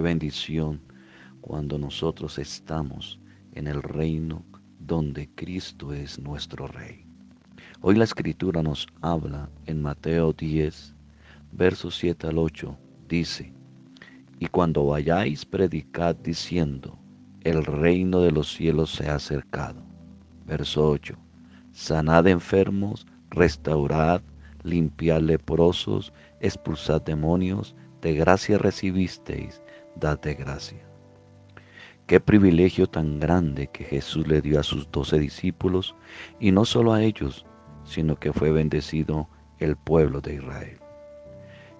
Bendición cuando nosotros estamos en el reino donde Cristo es nuestro Rey. Hoy la Escritura nos habla en Mateo 10, versos 7 al 8. Dice, y cuando vayáis, predicad diciendo, el reino de los cielos se ha acercado. Verso 8. Sanad enfermos, restaurad, limpiad leprosos, expulsad demonios, de gracia recibisteis, dad de gracia. Qué privilegio tan grande que Jesús le dio a sus doce discípulos, y no solo a ellos, sino que fue bendecido el pueblo de Israel.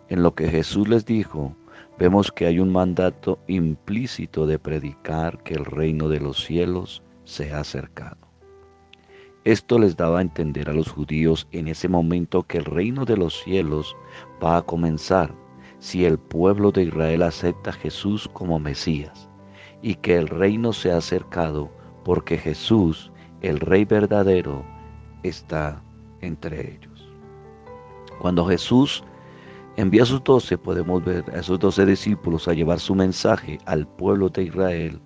En lo que Jesús les dijo, vemos que hay un mandato implícito de predicar que el reino de los cielos se ha acercado. Esto les daba a entender a los judíos en ese momento que el reino de los cielos va a comenzar si el pueblo de Israel acepta a Jesús como Mesías y que el reino se ha acercado porque Jesús, el Rey verdadero, está entre ellos. Cuando Jesús envía a sus doce, podemos ver a esos doce discípulos a llevar su mensaje al pueblo de Israel.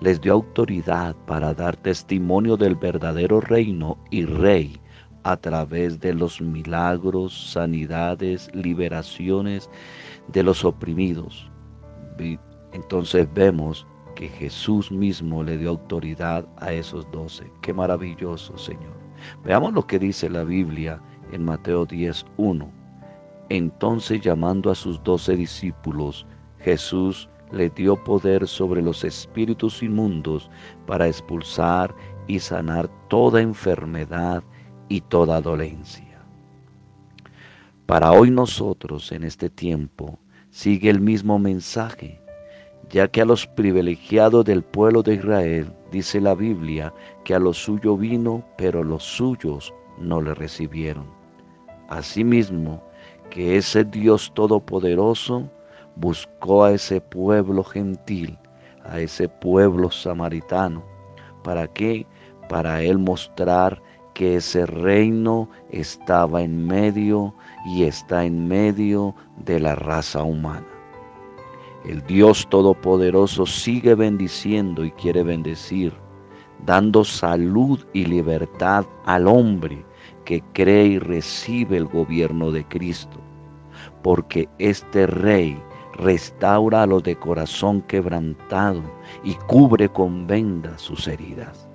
Les dio autoridad para dar testimonio del verdadero reino y rey a través de los milagros, sanidades, liberaciones de los oprimidos. Entonces vemos que Jesús mismo le dio autoridad a esos doce. Qué maravilloso, Señor. Veamos lo que dice la Biblia en Mateo 10.1. Entonces llamando a sus doce discípulos, Jesús le dio poder sobre los espíritus inmundos para expulsar y sanar toda enfermedad y toda dolencia. Para hoy nosotros en este tiempo sigue el mismo mensaje, ya que a los privilegiados del pueblo de Israel dice la Biblia que a lo suyo vino, pero los suyos no le recibieron. Asimismo, que ese Dios todopoderoso buscó a ese pueblo gentil, a ese pueblo samaritano. ¿Para qué? Para él mostrar que ese reino estaba en medio y está en medio de la raza humana. El Dios Todopoderoso sigue bendiciendo y quiere bendecir, dando salud y libertad al hombre que cree y recibe el gobierno de Cristo, porque este rey restaura a los de corazón quebrantado y cubre con vendas sus heridas.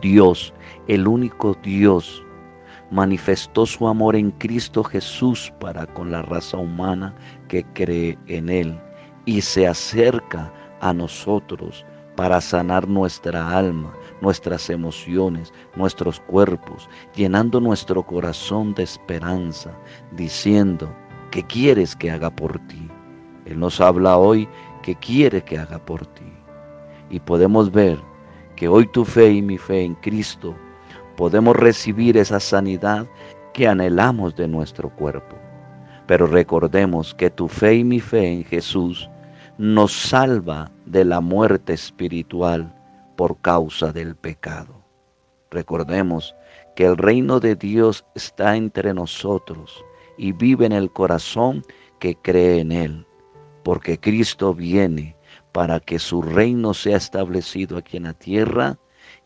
Dios, el único Dios, manifestó su amor en Cristo Jesús para con la raza humana que cree en Él y se acerca a nosotros para sanar nuestra alma, nuestras emociones, nuestros cuerpos, llenando nuestro corazón de esperanza, diciendo, ¿qué quieres que haga por ti? Él nos habla hoy que quiere que haga por ti. Y podemos ver que hoy tu fe y mi fe en Cristo podemos recibir esa sanidad que anhelamos de nuestro cuerpo. Pero recordemos que tu fe y mi fe en Jesús nos salva de la muerte espiritual por causa del pecado. Recordemos que el reino de Dios está entre nosotros y vive en el corazón que cree en Él, porque Cristo viene para que su reino sea establecido aquí en la tierra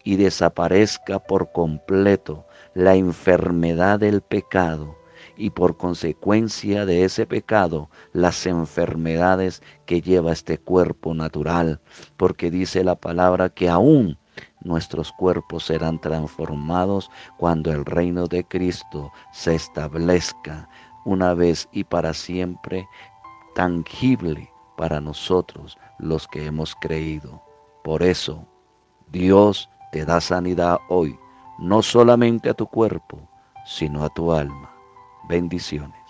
y desaparezca por completo la enfermedad del pecado y por consecuencia de ese pecado las enfermedades que lleva este cuerpo natural, porque dice la palabra que aún nuestros cuerpos serán transformados cuando el reino de Cristo se establezca una vez y para siempre tangible para nosotros los que hemos creído. Por eso, Dios te da sanidad hoy, no solamente a tu cuerpo, sino a tu alma. Bendiciones.